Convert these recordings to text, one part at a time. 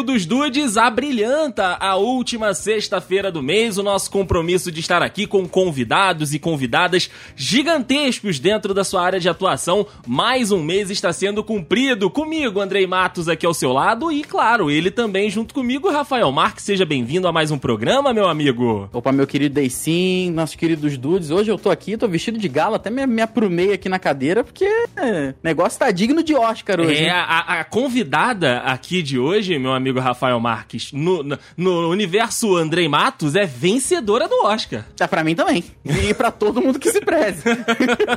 Trio dos Dudes abrilhanta a última sexta-feira do mês o nosso compromisso de estar aqui com convidados e convidadas gigantescos dentro da sua área de atuação. Mais um mês está sendo cumprido comigo, Andrei Matos, aqui ao seu lado e, claro, ele também junto comigo, Rafael Marques. Seja bem-vindo a mais um programa, meu amigo. Opa, meu querido Deicin, nossos queridos Dudes. Hoje eu tô aqui, tô vestido de gala, até me, me aprumei aqui na cadeira, porque o negócio tá digno de Oscar hoje. É, a, a convidada aqui de hoje, meu amigo Rafael Marques, no, no, no universo Andrei Matos, é vencedora do Oscar. Tá pra mim também. E pra todo mundo que se preze.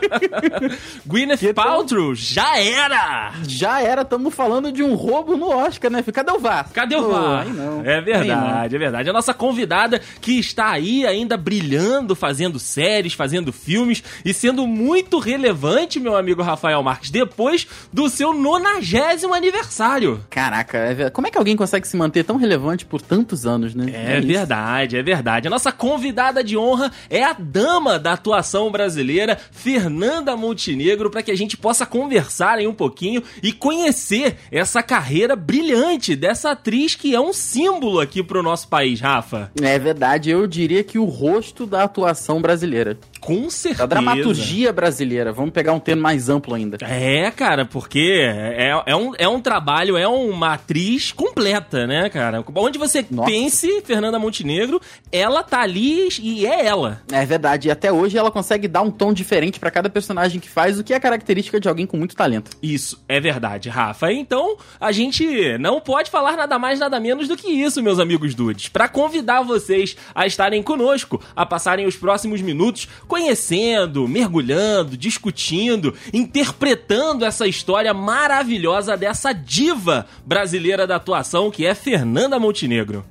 Gwyneth Paltrow, já era! Já era, tamo falando de um roubo no Oscar, né? Cadê o VAR? Cadê o VAR? é verdade, é verdade. A nossa convidada que está aí ainda brilhando, fazendo séries, fazendo filmes e sendo muito relevante, meu amigo Rafael Marques, depois do seu nonagésimo aniversário. Caraca, é como é que alguém consegue se manter tão relevante por tantos anos, né? É, é verdade, é verdade. A nossa convidada de honra é a dama da atuação brasileira, Fernanda Montenegro, para que a gente possa conversar aí um pouquinho e conhecer essa carreira brilhante dessa atriz que é um símbolo aqui pro nosso país, Rafa. É verdade, eu diria que o rosto da atuação brasileira. Com certeza. Da dramaturgia brasileira. Vamos pegar um termo mais amplo ainda. É, cara, porque é, é, um, é um trabalho, é uma atriz completa, né, cara? Onde você Nossa. pense, Fernanda Montenegro, ela tá ali e é ela. É verdade. E até hoje ela consegue dar um tom diferente para cada personagem que faz, o que é característica de alguém com muito talento. Isso, é verdade, Rafa. Então, a gente não pode falar nada mais, nada menos do que isso, meus amigos dudes. Para convidar vocês a estarem conosco, a passarem os próximos minutos conhecendo, mergulhando, discutindo, interpretando essa história maravilhosa dessa diva brasileira da atuação que é Fernanda Montenegro.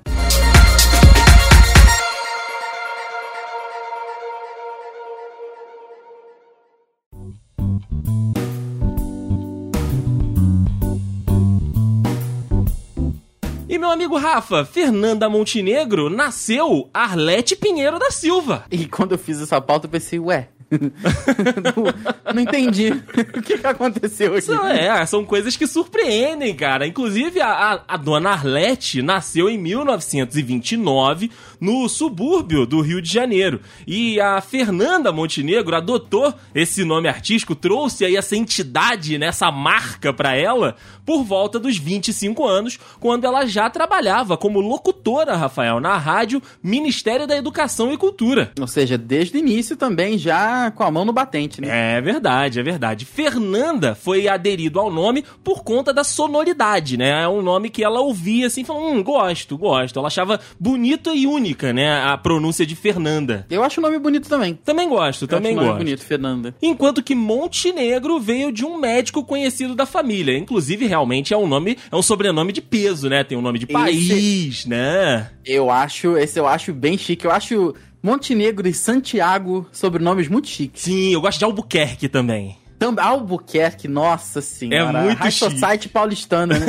E meu amigo Rafa, Fernanda Montenegro nasceu Arlete Pinheiro da Silva. E quando eu fiz essa pauta, eu pensei, ué, não, não, entendi o que, que aconteceu aqui. São, é, são coisas que surpreendem, cara. Inclusive, a, a, a, dona Arlete nasceu em 1929 no subúrbio do Rio de Janeiro. E a Fernanda Montenegro adotou esse nome artístico, trouxe aí essa entidade, né, essa marca para ela, por volta dos 25 anos, quando ela já trabalhava como locutora, Rafael, na rádio Ministério da Educação e Cultura. Ou seja, desde o início também já com a mão no batente, né? É verdade, é verdade. Fernanda foi aderido ao nome por conta da sonoridade, né? É um nome que ela ouvia assim, falando, hum, gosto, gosto. Ela achava bonita e né? A pronúncia de Fernanda. Eu acho o nome bonito também. Também gosto, Eu também acho gosto. nome bonito, Fernanda. Enquanto que Montenegro veio de um médico conhecido da família. Inclusive, realmente é um nome, é um sobrenome de peso, né? Tem um nome de país, esse... né? Eu acho, esse eu acho bem chique. Eu acho Montenegro e Santiago, sobrenomes muito chiques. Sim, eu gosto de Albuquerque também. Albuquerque, nossa senhora. É muito High chique. Society paulistana, né?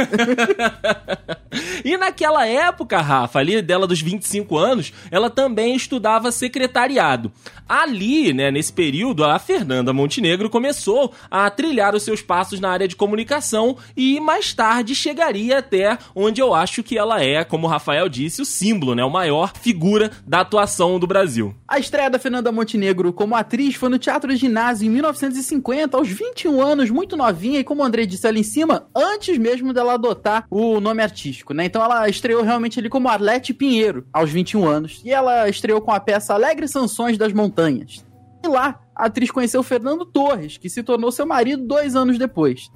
e naquela época, Rafa, ali dela dos 25 anos, ela também estudava secretariado. Ali, né, nesse período, a Fernanda Montenegro começou a trilhar os seus passos na área de comunicação e mais tarde chegaria até onde eu acho que ela é, como o Rafael disse, o símbolo, né, o maior figura da atuação do Brasil. A estreia da Fernanda Montenegro como atriz foi no Teatro Ginásio em 1950, aos 21 anos, muito novinha, e como o disse ali em cima, antes mesmo dela adotar o nome artístico, né? Então ela estreou realmente ali como Arlete Pinheiro, aos 21 anos. E ela estreou com a peça Alegres Sanções das Montanhas. E lá, a atriz conheceu Fernando Torres, que se tornou seu marido dois anos depois.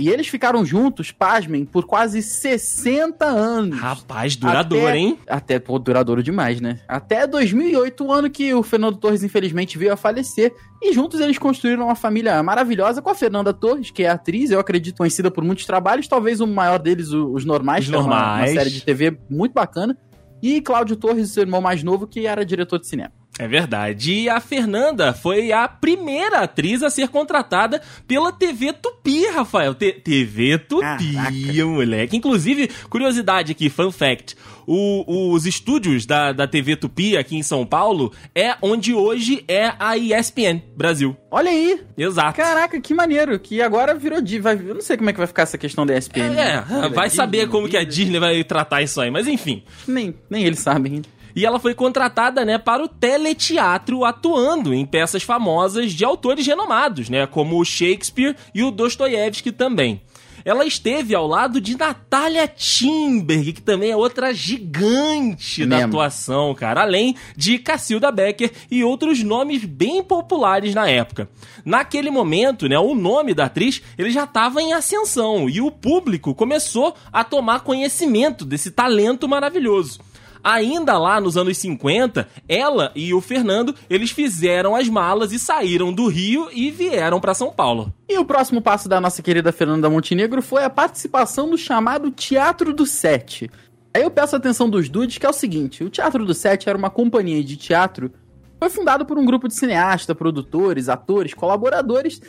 E eles ficaram juntos, pasmem, por quase 60 anos. Rapaz, duradouro, até, hein? Até, pô, duradouro demais, né? Até 2008, o ano que o Fernando Torres, infelizmente, veio a falecer. E juntos eles construíram uma família maravilhosa com a Fernanda Torres, que é atriz, eu acredito, conhecida por muitos trabalhos. Talvez o maior deles, Os Normais, Os Normais. É uma, uma série de TV muito bacana. E Cláudio Torres, seu irmão mais novo, que era diretor de cinema. É verdade. E a Fernanda foi a primeira atriz a ser contratada pela TV Tupi, Rafael. T TV Tupi, Caraca. moleque. Inclusive, curiosidade aqui, fun fact. O, os estúdios da, da TV Tupi aqui em São Paulo é onde hoje é a ESPN Brasil. Olha aí. Exato. Caraca, que maneiro. Que agora virou Vai, eu não sei como é que vai ficar essa questão da ESPN. É, né? vai Disney, saber como Disney. que a Disney vai tratar isso aí. Mas enfim. Nem, nem eles sabem. E ela foi contratada, né, para o teleteatro, atuando em peças famosas de autores renomados, né, como o Shakespeare e o Dostoiévski também. Ela esteve ao lado de Natalia Timberg, que também é outra gigante é da atuação, cara, além de Cacilda Becker e outros nomes bem populares na época. Naquele momento, né, o nome da atriz, ele já estava em ascensão e o público começou a tomar conhecimento desse talento maravilhoso. Ainda lá nos anos 50, ela e o Fernando, eles fizeram as malas e saíram do Rio e vieram para São Paulo. E o próximo passo da nossa querida Fernanda Montenegro foi a participação no chamado Teatro do Sete. Aí eu peço a atenção dos dudes que é o seguinte, o Teatro do Sete era uma companhia de teatro foi fundado por um grupo de cineastas, produtores, atores, colaboradores.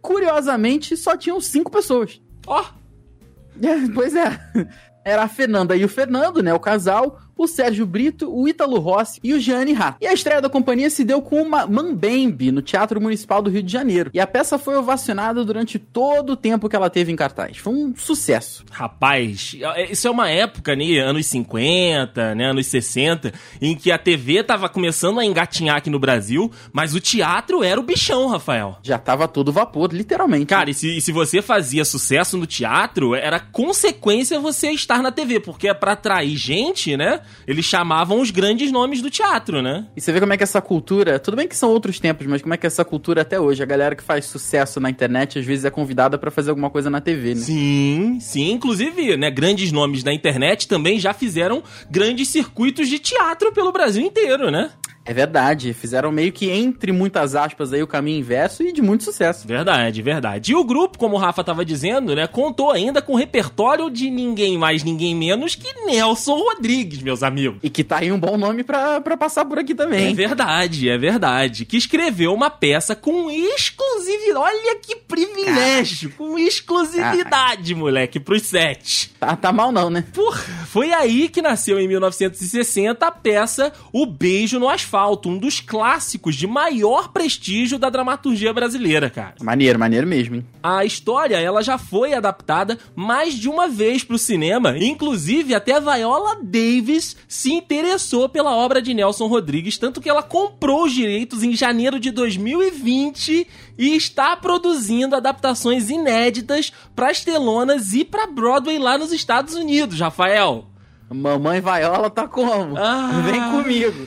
Curiosamente, só tinham cinco pessoas. Ó! Oh. É, pois é. Era a Fernanda e o Fernando, né? O casal o Sérgio Brito, o Ítalo Rossi e o Gianni Rato. E a estreia da companhia se deu com uma Mambembe no Teatro Municipal do Rio de Janeiro. E a peça foi ovacionada durante todo o tempo que ela teve em cartaz. Foi um sucesso. Rapaz, isso é uma época, né, anos 50, né, anos 60, em que a TV tava começando a engatinhar aqui no Brasil, mas o teatro era o bichão, Rafael. Já tava todo vapor, literalmente. Cara, e se, e se você fazia sucesso no teatro, era consequência você estar na TV, porque é pra atrair gente, né? Eles chamavam os grandes nomes do teatro, né? E você vê como é que essa cultura, tudo bem que são outros tempos, mas como é que essa cultura até hoje, a galera que faz sucesso na internet, às vezes é convidada para fazer alguma coisa na TV, né? Sim, sim, inclusive, né, grandes nomes da internet também já fizeram grandes circuitos de teatro pelo Brasil inteiro, né? É verdade, fizeram meio que entre muitas aspas aí o caminho inverso e de muito sucesso. Verdade, verdade. E o grupo, como o Rafa tava dizendo, né, contou ainda com o repertório de ninguém mais, ninguém menos que Nelson Rodrigues, meus amigos. E que tá aí um bom nome pra, pra passar por aqui também. É verdade, é verdade. Que escreveu uma peça com exclusividade. Olha que privilégio! Caraca. Com exclusividade, Caraca. moleque, pros sete. Tá, tá mal não, né? Porra, foi aí que nasceu em 1960 a peça O Beijo no Asfalto Asfalto, um dos clássicos de maior prestígio da dramaturgia brasileira, cara. Maneiro, maneiro mesmo, hein? A história, ela já foi adaptada mais de uma vez pro cinema, inclusive até a Viola Davis se interessou pela obra de Nelson Rodrigues, tanto que ela comprou os direitos em janeiro de 2020 e está produzindo adaptações inéditas para as telonas e para Broadway lá nos Estados Unidos, Rafael. Mamãe Viola tá como? Ah. Vem comigo.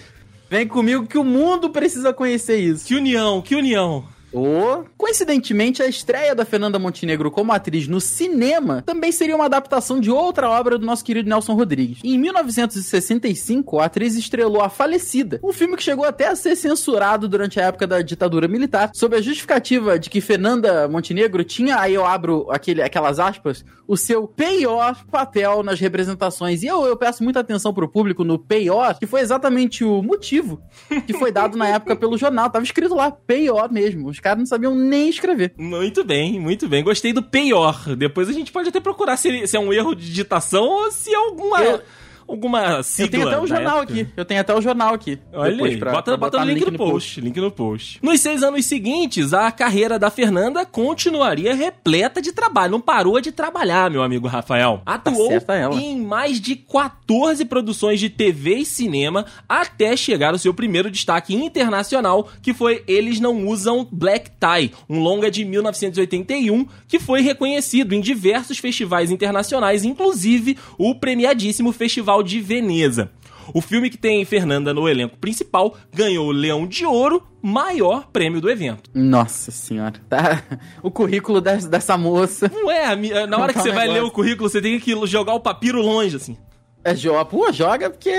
Vem comigo que o mundo precisa conhecer isso. Que união, que união. Oh. Coincidentemente, a estreia da Fernanda Montenegro como atriz no cinema também seria uma adaptação de outra obra do nosso querido Nelson Rodrigues. Em 1965, a atriz estrelou A Falecida, um filme que chegou até a ser censurado durante a época da ditadura militar, sob a justificativa de que Fernanda Montenegro tinha, aí eu abro aquele, aquelas aspas, o seu pior papel nas representações. E eu, eu peço muita atenção pro público no pior, que foi exatamente o motivo que foi dado na época pelo jornal. Tava escrito lá, pior mesmo. Os caras não sabiam nem escrever. Muito bem, muito bem. Gostei do pior. Depois a gente pode até procurar se, se é um erro de digitação ou se é alguma. Eu alguma sigla. Eu tenho até o jornal época. aqui. Eu tenho até o jornal aqui. Olha aí, pra, bota, pra bota no link, link no, post, post. Link no post. Nos seis anos seguintes, a carreira da Fernanda continuaria repleta de trabalho. Não parou de trabalhar, meu amigo Rafael. Tá Atuou tá em mais de 14 produções de TV e cinema até chegar ao seu primeiro destaque internacional, que foi Eles Não Usam Black Tie, um longa de 1981 que foi reconhecido em diversos festivais internacionais, inclusive o premiadíssimo Festival Festival de Veneza. O filme que tem Fernanda no elenco principal ganhou o Leão de Ouro, maior prêmio do evento. Nossa senhora. Tá. O currículo dessa moça. Não é, na hora que você vai ler o currículo, você tem que jogar o papiro longe, assim. É, joga, pô, joga porque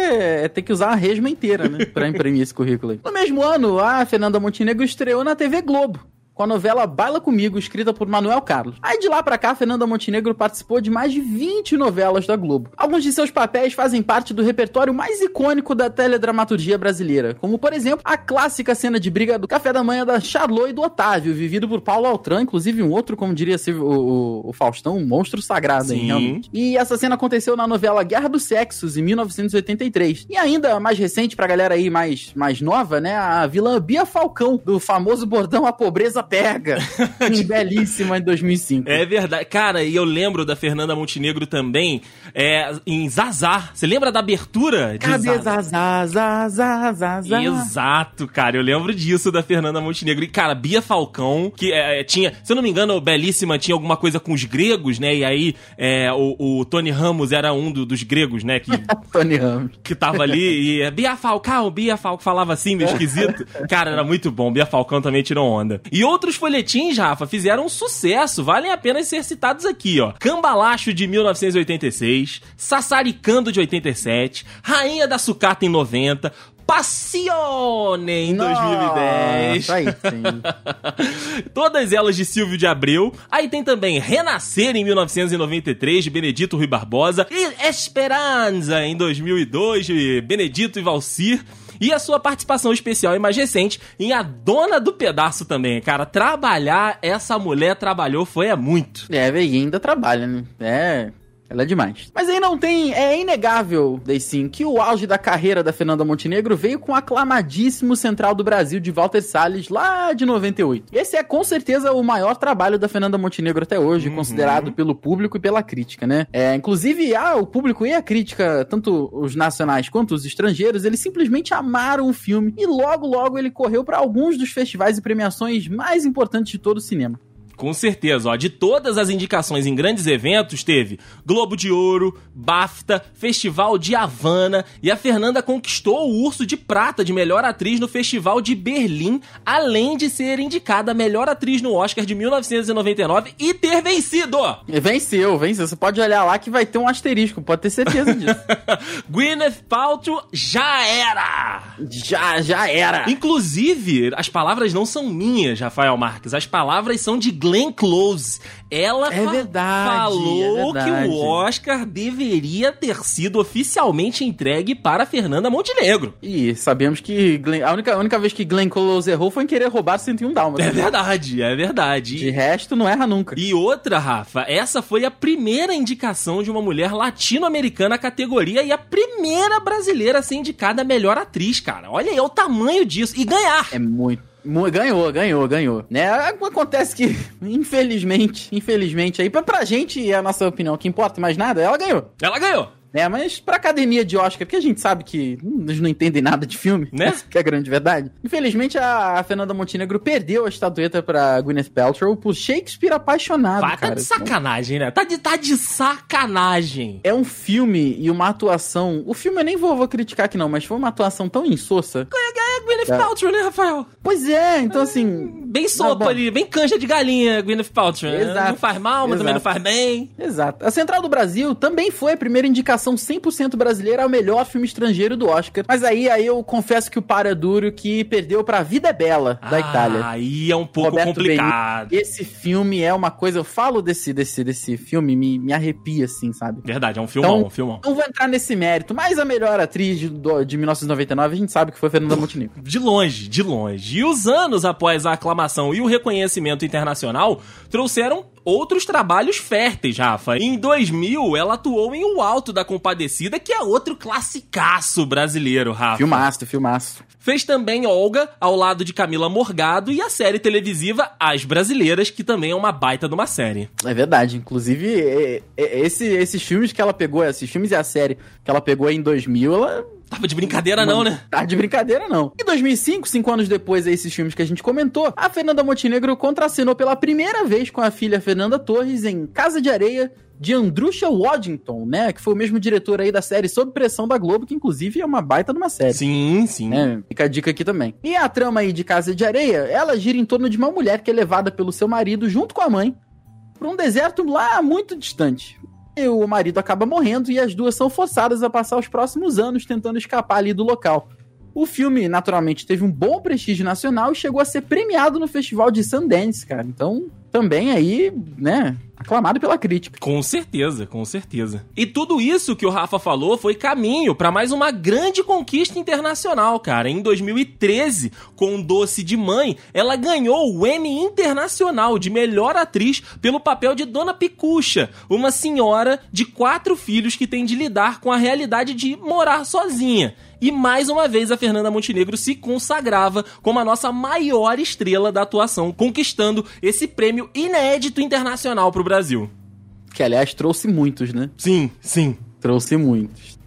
tem que usar a resma inteira, né? pra imprimir esse currículo aí. No mesmo ano, a Fernanda Montenegro estreou na TV Globo com a novela Baila Comigo, escrita por Manuel Carlos. Aí de lá pra cá, Fernanda Montenegro participou de mais de 20 novelas da Globo. Alguns de seus papéis fazem parte do repertório mais icônico da teledramaturgia brasileira, como por exemplo a clássica cena de briga do café da manhã da Charlot e do Otávio, vivido por Paulo Altran, inclusive um outro, como diria o, o, o Faustão, um monstro sagrado, hein, realmente. E essa cena aconteceu na novela Guerra dos Sexos, em 1983. E ainda mais recente, pra galera aí mais, mais nova, né, a vilã Bia Falcão, do famoso bordão A Pobreza Pega, belíssima em 2005. É verdade. Cara, e eu lembro da Fernanda Montenegro também, é, em Zazar. Você lembra da abertura de Cadê Zazar? Zazar, Zazar, Exato, cara. Eu lembro disso da Fernanda Montenegro. E, cara, Bia Falcão, que é, tinha, se eu não me engano, Belíssima tinha alguma coisa com os gregos, né? E aí é, o, o, Tony Ramos era um do, dos gregos, né? Que, Tony Ramos. Que tava ali e é, Bia Falcão, Bia Falcão falava assim, meio esquisito. Cara, era muito bom. Bia Falcão também tirou onda. E outros folhetins, Rafa, fizeram um sucesso. Valem a pena ser citados aqui, ó. Cambalacho de 1986, Sassaricando de 87, Rainha da Sucata em 90, Passione em Nossa, 2010. Aí sim. Todas elas de Silvio de Abreu. Aí tem também Renascer em 1993 de Benedito Rui Barbosa e Esperança em 2002 de Benedito e Valcir. E a sua participação especial e mais recente em A Dona do Pedaço também, cara. Trabalhar, essa mulher trabalhou foi é muito. É, e ainda trabalha, né? É, ela é demais. Mas aí não tem. É inegável, daí sim, que o auge da carreira da Fernanda Montenegro veio com o aclamadíssimo Central do Brasil de Walter Salles lá de 98. Esse é com certeza o maior trabalho da Fernanda Montenegro até hoje, uhum. considerado pelo público e pela crítica, né? É, inclusive, ah, o público e a crítica, tanto os nacionais quanto os estrangeiros, eles simplesmente amaram o filme e logo, logo ele correu para alguns dos festivais e premiações mais importantes de todo o cinema. Com certeza, ó. De todas as indicações em grandes eventos, teve Globo de Ouro, BAFTA, Festival de Havana e a Fernanda conquistou o Urso de Prata de melhor atriz no Festival de Berlim, além de ser indicada melhor atriz no Oscar de 1999 e ter vencido. Venceu, venceu. Você pode olhar lá que vai ter um asterisco, pode ter certeza disso. Gwyneth Paltrow já era. Já, já era. Inclusive, as palavras não são minhas, Rafael Marques. As palavras são de Glenn Close. Ela é verdade, falou é que o Oscar deveria ter sido oficialmente entregue para Fernanda Montenegro. E sabemos que Glenn, a, única, a única vez que Glenn Close errou foi em querer roubar 101 Dálmatas. É verdade, é verdade. De resto, não erra nunca. E outra, Rafa, essa foi a primeira indicação de uma mulher latino-americana à categoria e a primeira brasileira a ser indicada a melhor atriz, cara. Olha aí o tamanho disso. E ganhar. É muito Ganhou, ganhou, ganhou. Né? Acontece que, infelizmente, infelizmente, aí pra, pra gente, é a nossa opinião que importa mais nada, ela ganhou. Ela ganhou. É, mas pra academia de Oscar, porque a gente sabe que eles não entendem nada de filme, né? Que é a grande verdade. Infelizmente, a, a Fernanda Montenegro perdeu a estatueta pra Gwyneth Paltrow por Shakespeare apaixonado, Vai, cara. Tá de sacanagem, né? Tá de, tá de sacanagem. É um filme e uma atuação... O filme eu nem vou, vou criticar aqui não, mas foi uma atuação tão insossa. Gwyneth é. Paltrow, né, Rafael? Pois é, então assim... Bem sopa tá ali, bem canja de galinha, Gwyneth Paltrow. Né? Exato. Não faz mal, mas Exato. também não faz bem. Exato. A Central do Brasil também foi a primeira indicação indicação 100% brasileira ao melhor filme estrangeiro do Oscar. Mas aí, aí eu confesso que o para é duro que perdeu pra Vida é Bela, da ah, Itália. Aí é um pouco Roberto complicado. Benito. Esse filme é uma coisa, eu falo desse, desse, desse filme, me, me arrepia, assim, sabe? Verdade, é um filmão, então, um filmão. Não vou entrar nesse mérito, mas a melhor atriz de, de 1999, a gente sabe que foi Fernanda Montenegro. De longe, de longe. E os anos após a aclamação e o reconhecimento internacional trouxeram outros trabalhos férteis, Rafa. Em 2000, ela atuou em O Alto da Compadecida, que é outro classicaço brasileiro, Rafa. Filmaço, filmaço. Fez também Olga, ao lado de Camila Morgado, e a série televisiva As Brasileiras, que também é uma baita de uma série. É verdade. Inclusive, é, é, esse, esses filmes que ela pegou, esses filmes e a série que ela pegou em 2000, ela Tava de brincadeira não, né? Tava de brincadeira não. Em 2005, cinco anos depois desses filmes que a gente comentou, a Fernanda Montenegro contracenou pela primeira vez com a filha Fernanda Torres em Casa de Areia, de Andrusha Waddington, né? Que foi o mesmo diretor aí da série Sob Pressão da Globo, que inclusive é uma baita de uma série. Sim, sim. É, fica a dica aqui também. E a trama aí de Casa de Areia, ela gira em torno de uma mulher que é levada pelo seu marido junto com a mãe para um deserto lá muito distante o marido acaba morrendo e as duas são forçadas a passar os próximos anos tentando escapar ali do local. O filme, naturalmente, teve um bom prestígio nacional e chegou a ser premiado no Festival de Sundance, cara. Então, também aí, né, aclamado pela crítica. Com certeza, com certeza. E tudo isso que o Rafa falou foi caminho para mais uma grande conquista internacional, cara. Em 2013, com Doce de Mãe, ela ganhou o Emmy Internacional de Melhor Atriz pelo papel de Dona Picucha, uma senhora de quatro filhos que tem de lidar com a realidade de morar sozinha. E mais uma vez a Fernanda Montenegro se consagrava como a nossa maior estrela da atuação, conquistando esse prêmio inédito internacional pro Brasil. Que, aliás, trouxe muitos, né? Sim, sim. Trouxe muitos.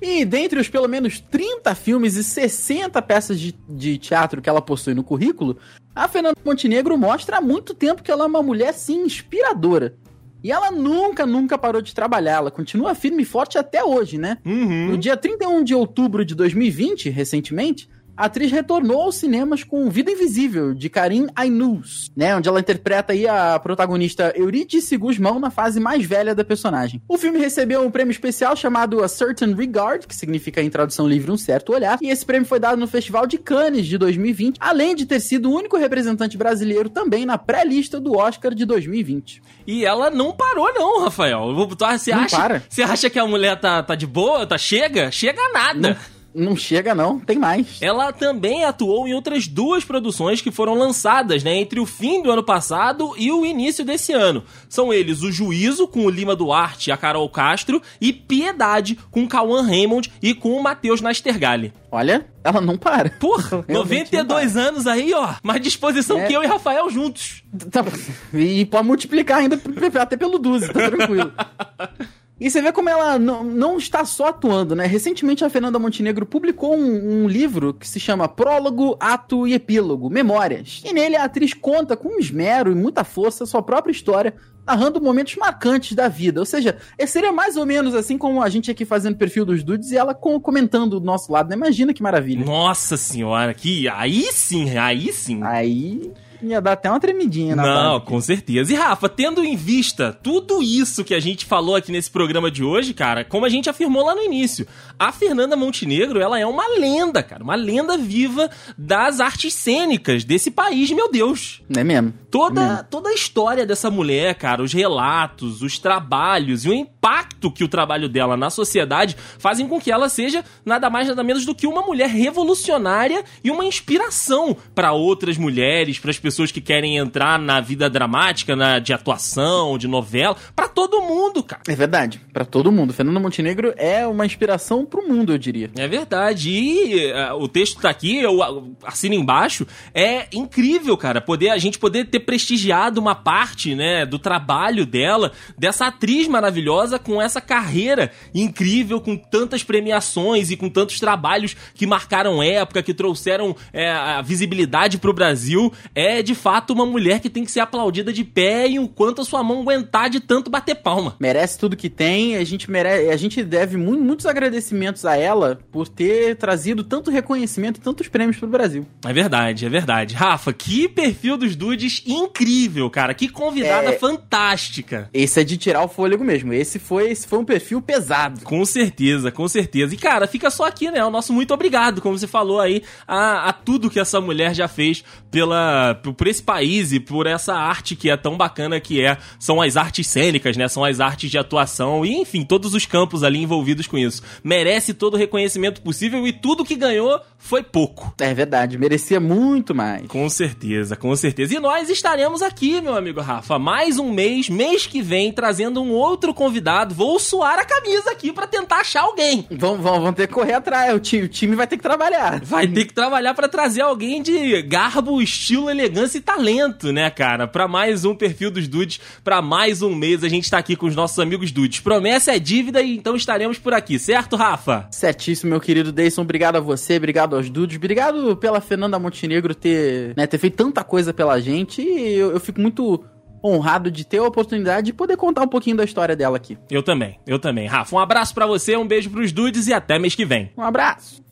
E dentre os pelo menos 30 filmes e 60 peças de, de teatro que ela possui no currículo, a Fernanda Montenegro mostra há muito tempo que ela é uma mulher, sim, inspiradora. E ela nunca, nunca parou de trabalhar. Ela continua firme e forte até hoje, né? Uhum. No dia 31 de outubro de 2020, recentemente, a atriz retornou aos cinemas com Vida Invisível, de Karim Ainous, né? Onde ela interpreta aí a protagonista Eurídice Guzmão na fase mais velha da personagem. O filme recebeu um prêmio especial chamado A Certain Regard, que significa em tradução livre um certo olhar, e esse prêmio foi dado no Festival de Cannes de 2020, além de ter sido o único representante brasileiro também na pré-lista do Oscar de 2020. E ela não parou, não, Rafael. Você acha, para. Você acha que a mulher tá, tá de boa? Tá chega? Chega nada. Não chega não, tem mais. Ela também atuou em outras duas produções que foram lançadas, né, entre o fim do ano passado e o início desse ano. São eles O Juízo, com o Lima Duarte e a Carol Castro, e Piedade, com o Cauã Raymond e com o Matheus Nastergalli. Olha, ela não para. Porra, Realmente não 92 anos aí, ó, mais disposição É. que eu e Rafael juntos. Tá- E pode multiplicar ainda até pelo 12, tá tranquilo. E você vê como ela não, não está só atuando, né? Recentemente a Fernanda Montenegro publicou um, um livro que se chama Prólogo, Ato e Epílogo, Memórias. E nele a atriz conta com esmero e muita força sua própria história, narrando momentos marcantes da vida. Ou seja, é- seria mais ou menos assim como a gente aqui fazendo perfil dos dudes e ela com- comentando do nosso lado, né? Imagina que maravilha. Nossa senhora, que aí sim, aí sim. Aí ia dar até uma tremidinha na Não, barriga. com certeza. E Rafa, tendo em vista tudo isso que a gente falou aqui nesse programa de hoje, cara, como a gente afirmou lá no início, a Fernanda Montenegro, ela é uma lenda, cara, uma lenda viva das artes cênicas desse país, meu Deus. Não é mesmo? Toda, toda a história dessa mulher, cara, os relatos, os trabalhos e o impacto que o trabalho dela na sociedade fazem com que ela seja nada mais nada menos do que uma mulher revolucionária e uma inspiração para outras mulheres, para as pessoas que querem entrar na vida dramática, na de atuação, de novela, para todo mundo, cara. É verdade, pra todo mundo. Fernanda Montenegro é uma inspiração pro mundo, eu diria. É verdade. E eh, o texto tá aqui, eu assino embaixo. É incrível, cara, poder a gente poder ter prestigiado uma parte, né, do trabalho dela, dessa atriz maravilhosa com essa carreira incrível, com tantas premiações e com tantos trabalhos que marcaram época, que trouxeram eh, a visibilidade pro Brasil. É de fato uma mulher que tem que ser aplaudida de pé e enquanto a sua mão aguentar de tanto bater palma. Merece tudo que tem, a gente merece, a gente deve mu- muitos agradecimentos a ela por ter trazido tanto reconhecimento e tantos prêmios pro Brasil. É verdade, é verdade. Rafa, que perfil dos dudes incrível, cara. Que convidada É. fantástica. Esse é de tirar o fôlego mesmo. Esse foi, esse foi um perfil pesado. Com certeza, com certeza. E, cara, fica só aqui, né? O nosso muito obrigado, como você falou aí, a, a tudo que essa mulher já fez pela, por, por esse país e por essa arte que é tão bacana que é. São as artes cênicas, né? São as artes de atuação e, enfim, todos os campos ali envolvidos com isso. Merece todo o reconhecimento possível e tudo que ganhou foi pouco. É verdade, merecia muito mais. Com certeza, com certeza. E nós estaremos aqui, meu amigo Rafa, mais um mês, mês que vem, trazendo um outro convidado. Vou suar a camisa aqui pra tentar achar alguém. Vão, vão, vão ter que correr atrás, o time, o time vai ter que trabalhar. Vai ter que trabalhar pra trazer alguém de garbo, estilo, elegância e talento, né, cara? Pra mais um perfil dos dudes, pra mais um mês a gente tá aqui com os nossos amigos dudes. Promessa é dívida e então estaremos por aqui, certo, Rafa? Certíssimo, meu querido Deison. Obrigado a você, obrigado aos dudes, obrigado pela Fernanda Montenegro ter, né, ter feito tanta coisa pela gente. Eu, eu fico muito honrado de ter a oportunidade de poder contar um pouquinho da história dela aqui. Eu também, eu também. Rafa, um abraço pra você, um beijo pros dudes e até mês que vem. Um abraço!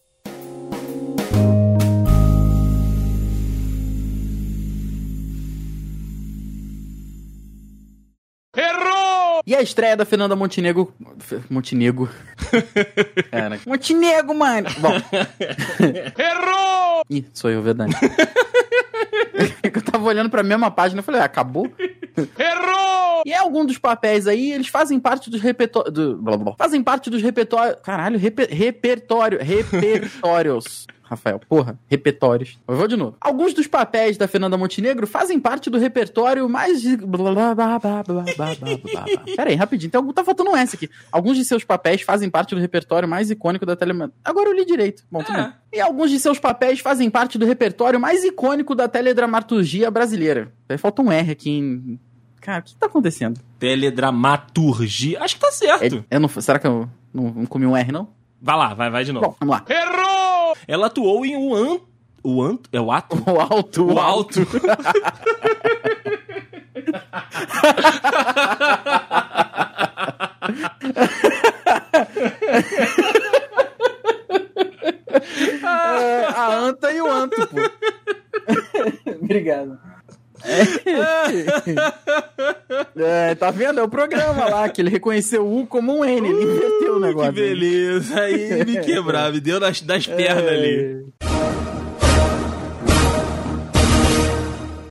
E a estreia da Fernanda Montenegro. Montenegro. Cara, Montenegro, mano. Bom. Errou! Ih, sou eu, verdade. olhando pra mesma página e falei, ah, acabou? Errou! E algum dos papéis aí, eles fazem parte dos repertórios. Do... Fazem parte dos repertórios. Caralho, reper... repertório. Repertórios. Rafael. Porra, repertórios. Eu vou de novo. Alguns dos papéis da Fernanda Montenegro fazem parte do repertório mais. Pera aí, rapidinho. Tem algum... Tá faltando um S aqui. Alguns de seus papéis fazem parte do repertório mais icônico da telenovela. Agora eu li direito. Bom, tudo é. bem. E alguns de seus papéis fazem parte do repertório mais icônico da teledramaturgia brasileira. Falta um R aqui em. Cara, o que tá acontecendo? Teledramaturgia. Acho que tá certo. É, eu não, será que eu não, não comi um R, não? Vai lá, vai, vai de novo. Bom, vamos lá. Errou! Ela atuou em o An... O An... É o Ato? O alto. O Alto. É, a anta e o anto, pô. Obrigado. É, tá vendo? É o programa lá, que ele reconheceu o U como um N, ele inverteu o negócio. Uh, Que beleza. Aí me quebrar, me deu nas, nas pernas ali. É.